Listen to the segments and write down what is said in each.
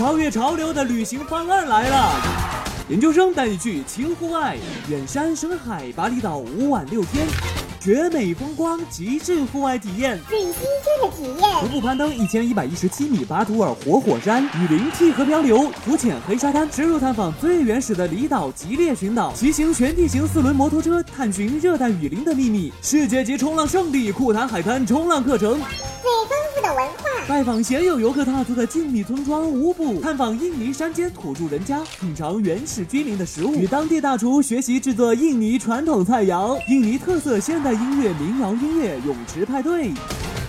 超越潮流的旅行方案来了！研究生带你去轻户外，远山深海，巴厘岛五晚六天。绝美风光，极致户外体验，最新鲜的体验。徒步攀登一千一百一十七米巴图尔活火山，雨林替河漂流，浮潜黑沙滩，深入探访最原始的离岛吉列群岛，骑行全地形四轮摩托车，探寻热带雨林的秘密。世界级冲浪圣地库谈海滩冲浪课程，最丰富的文化。拜访鲜有游客踏足的静谧村庄乌布，探访印尼山间土著人家，品尝原始居民的食物，与当地大厨学习制作印尼传统菜肴，印尼特色现代。音乐、民谣音乐、泳池派对，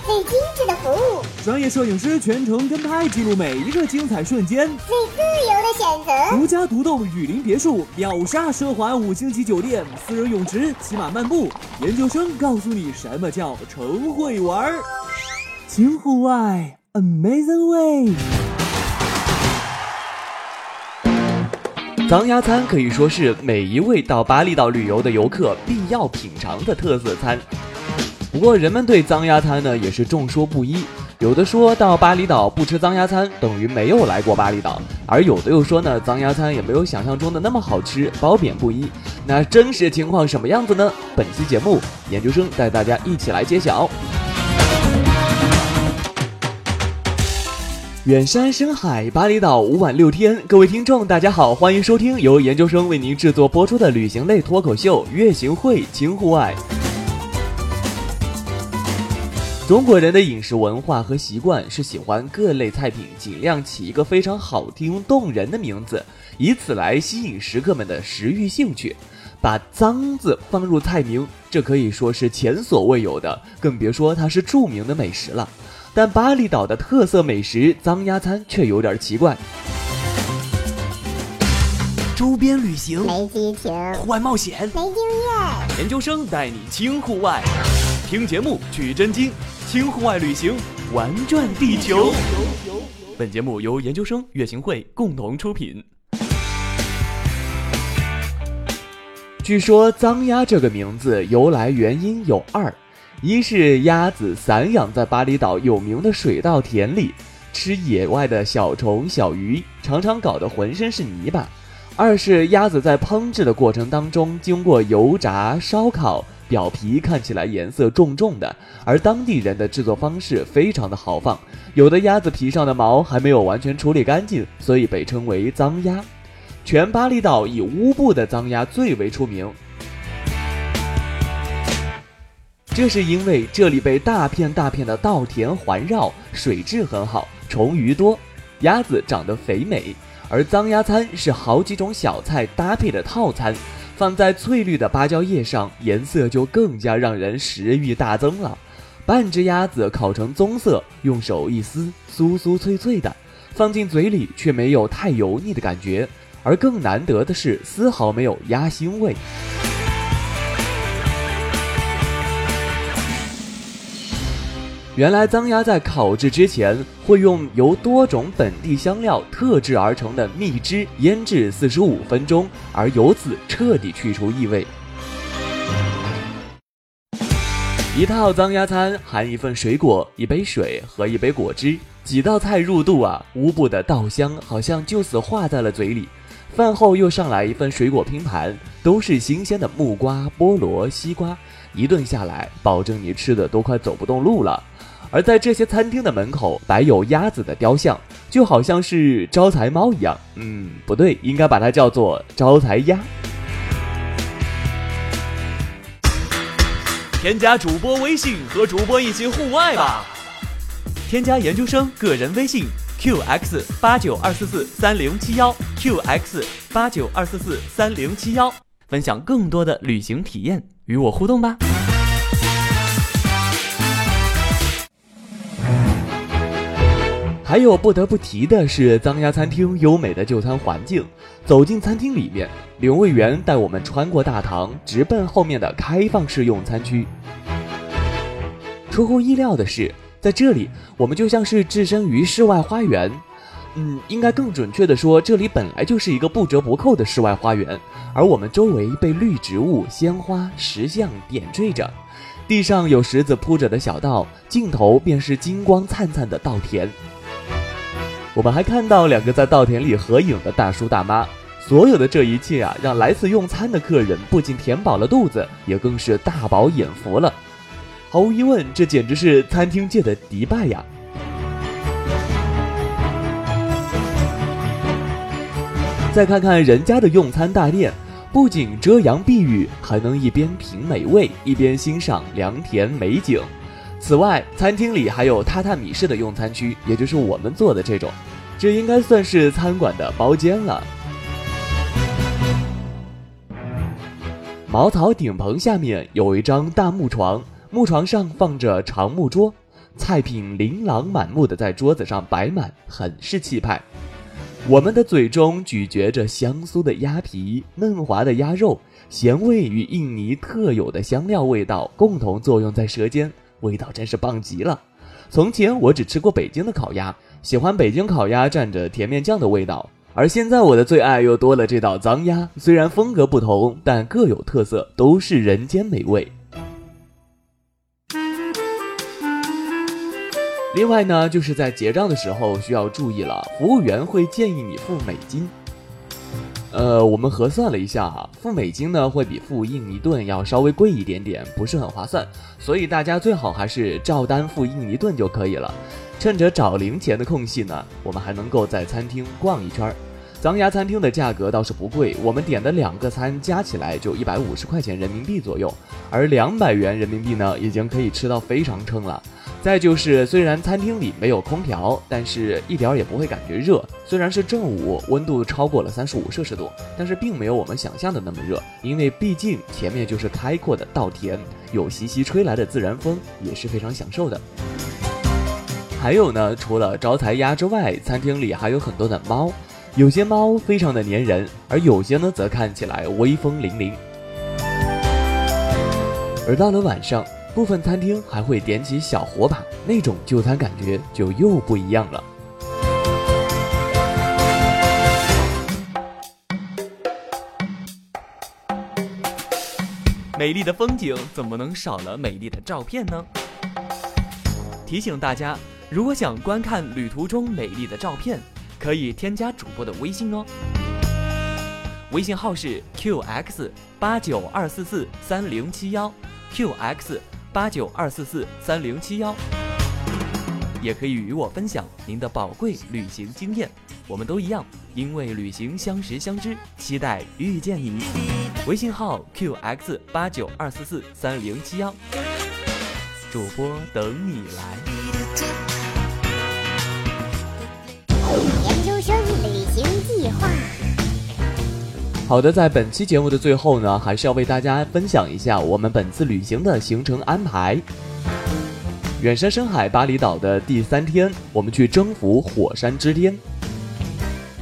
最精致的服务，专业摄影师全程跟拍，记录每一个精彩瞬间，最自由的选择，独家独栋雨林别墅，秒杀奢华五星级酒店，私人泳池，骑马漫步。研究生告诉你什么叫成会玩，新户外，Amazing Way。脏鸭餐可以说是每一位到巴厘岛旅游的游客必要品尝的特色餐。不过，人们对脏鸭餐呢也是众说不一。有的说到巴厘岛不吃脏鸭餐等于没有来过巴厘岛，而有的又说呢脏鸭餐也没有想象中的那么好吃，褒贬不一。那真实情况什么样子呢？本期节目，研究生带大家一起来揭晓。远山深海，巴厘岛五晚六天。各位听众，大家好，欢迎收听由研究生为您制作播出的旅行类脱口秀《月行会轻户外》。中国人的饮食文化和习惯是喜欢各类菜品尽量起一个非常好听动人的名字，以此来吸引食客们的食欲兴趣。把“脏”字放入菜名，这可以说是前所未有的，更别说它是著名的美食了。但巴厘岛的特色美食脏鸭餐却有点奇怪。周边旅行没激情，户外冒险没经验，研究生带你轻户外，听节目取真经，轻户外旅行玩转地球。本节目由研究生月行会共同出品。据说“脏鸭”这个名字由来原因有二。一是鸭子散养在巴厘岛有名的水稻田里，吃野外的小虫小鱼，常常搞得浑身是泥巴；二是鸭子在烹制的过程当中，经过油炸、烧烤，表皮看起来颜色重重的，而当地人的制作方式非常的豪放，有的鸭子皮上的毛还没有完全处理干净，所以被称为脏鸭。全巴厘岛以乌布的脏鸭最为出名。这是因为这里被大片大片的稻田环绕，水质很好，虫鱼多，鸭子长得肥美。而脏鸭餐是好几种小菜搭配的套餐，放在翠绿的芭蕉叶上，颜色就更加让人食欲大增了。半只鸭子烤成棕色，用手一撕，酥酥脆脆的，放进嘴里却没有太油腻的感觉，而更难得的是丝毫没有鸭腥味。原来脏鸭在烤制之前会用由多种本地香料特制而成的蜜汁腌制四十五分钟，而由此彻底去除异味。一套脏鸭餐含一份水果、一杯水和一杯果汁，几道菜入肚啊，乌布的稻香好像就此化在了嘴里。饭后又上来一份水果拼盘，都是新鲜的木瓜、菠萝、西瓜，一顿下来，保证你吃的都快走不动路了。而在这些餐厅的门口摆有鸭子的雕像，就好像是招财猫一样。嗯，不对，应该把它叫做招财鸭。添加主播微信和主播一起户外吧！添加研究生个人微信：qx 八九二四四三零七幺，qx 八九二四四三零七幺，分享更多的旅行体验，与我互动吧。还有不得不提的是，脏鸭餐厅优美的就餐环境。走进餐厅里面，领位员带我们穿过大堂，直奔后面的开放式用餐区。出乎意料的是，在这里我们就像是置身于室外花园。嗯，应该更准确的说，这里本来就是一个不折不扣的室外花园，而我们周围被绿植物、鲜花、石像点缀着，地上有石子铺着的小道，尽头便是金光灿灿的稻田。我们还看到两个在稻田里合影的大叔大妈。所有的这一切啊，让来此用餐的客人不仅填饱了肚子，也更是大饱眼福了。毫无疑问，这简直是餐厅界的迪拜呀！再看看人家的用餐大殿，不仅遮阳避雨，还能一边品美味，一边欣赏良田美景。此外，餐厅里还有榻榻米式的用餐区，也就是我们坐的这种，这应该算是餐馆的包间了。茅草顶棚下面有一张大木床，木床上放着长木桌，菜品琳琅满目的在桌子上摆满，很是气派。我们的嘴中咀嚼着香酥的鸭皮、嫩滑的鸭肉，咸味与印尼特有的香料味道共同作用在舌尖，味道真是棒极了。从前我只吃过北京的烤鸭，喜欢北京烤鸭蘸着甜面酱的味道。而现在我的最爱又多了这道脏鸭，虽然风格不同，但各有特色，都是人间美味。另外呢，就是在结账的时候需要注意了，服务员会建议你付美金。呃，我们核算了一下哈，付美金呢会比付印尼盾要稍微贵一点点，不是很划算，所以大家最好还是照单付印尼盾就可以了。趁着找零钱的空隙呢，我们还能够在餐厅逛一圈。脏鸭餐厅的价格倒是不贵，我们点的两个餐加起来就一百五十块钱人民币左右，而两百元人民币呢，已经可以吃到非常撑了。再就是，虽然餐厅里没有空调，但是一点也不会感觉热。虽然是正午，温度超过了三十五摄氏度，但是并没有我们想象的那么热，因为毕竟前面就是开阔的稻田，有习习吹来的自然风，也是非常享受的。还有呢，除了招财鸭之外，餐厅里还有很多的猫，有些猫非常的粘人，而有些呢则看起来威风凛凛。而到了晚上，部分餐厅还会点起小火把，那种就餐感觉就又不一样了。美丽的风景怎么能少了美丽的照片呢？提醒大家。如果想观看旅途中美丽的照片，可以添加主播的微信哦。微信号是 qx 八九二四四三零七幺，qx 八九二四四三零七幺。也可以与我分享您的宝贵旅行经验，我们都一样，因为旅行相识相知，期待遇见你。微信号 qx 八九二四四三零七幺，主播等你来。研究生旅行计划好的，在本期节目的最后呢，还是要为大家分享一下我们本次旅行的行程安排。远山深海巴厘岛的第三天，我们去征服火山之巅。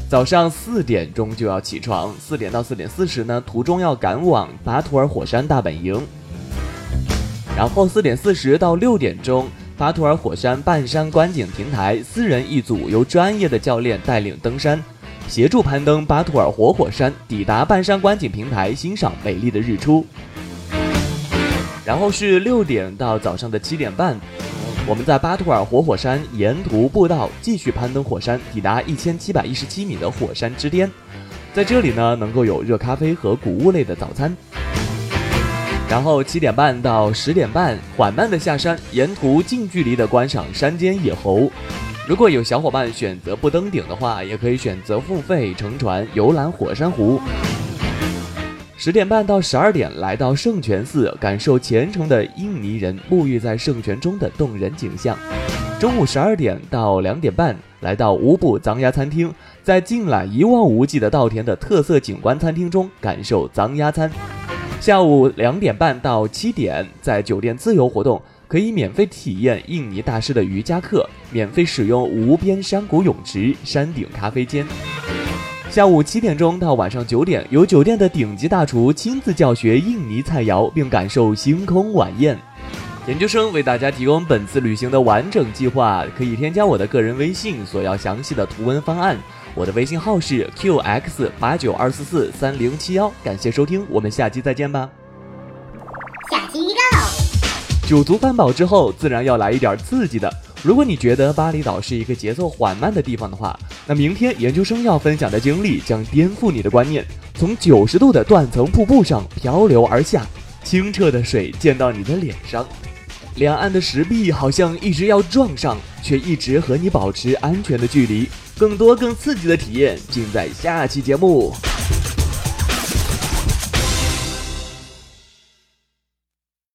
早上四点钟就要起床，四点到四点四十呢，途中要赶往巴图尔火山大本营。然后四点四十到六点钟，巴图尔火山半山观景平台，四人一组，由专业的教练带领登山。协助攀登巴图尔活火山，抵达半山观景平台，欣赏美丽的日出。然后是六点到早上的七点半，我们在巴图尔活火山沿途步道继续攀登火山，抵达一千七百一十七米的火山之巅。在这里呢，能够有热咖啡和谷物类的早餐。然后七点半到十点半，缓慢的下山，沿途近距离的观赏山间野猴。如果有小伙伴选择不登顶的话，也可以选择付费乘船游览火山湖。十点半到十二点来到圣泉寺，感受虔诚的印尼人沐浴在圣泉中的动人景象。中午十二点到两点半来到乌布藏鸭餐厅，在尽览一望无际的稻田的特色景观餐厅中感受藏鸭餐。下午两点半到七点在酒店自由活动。可以免费体验印尼大师的瑜伽课，免费使用无边山谷泳池、山顶咖啡间。下午七点钟到晚上九点，由酒店的顶级大厨亲自教学印尼菜肴，并感受星空晚宴。研究生为大家提供本次旅行的完整计划，可以添加我的个人微信索要详细的图文方案。我的微信号是 qx 八九二四四三零七幺。感谢收听，我们下期再见吧。酒足饭饱之后，自然要来一点刺激的。如果你觉得巴厘岛是一个节奏缓慢的地方的话，那明天研究生要分享的经历将颠覆你的观念。从九十度的断层瀑布上漂流而下，清澈的水溅到你的脸上，两岸的石壁好像一直要撞上，却一直和你保持安全的距离。更多更刺激的体验尽在下期节目。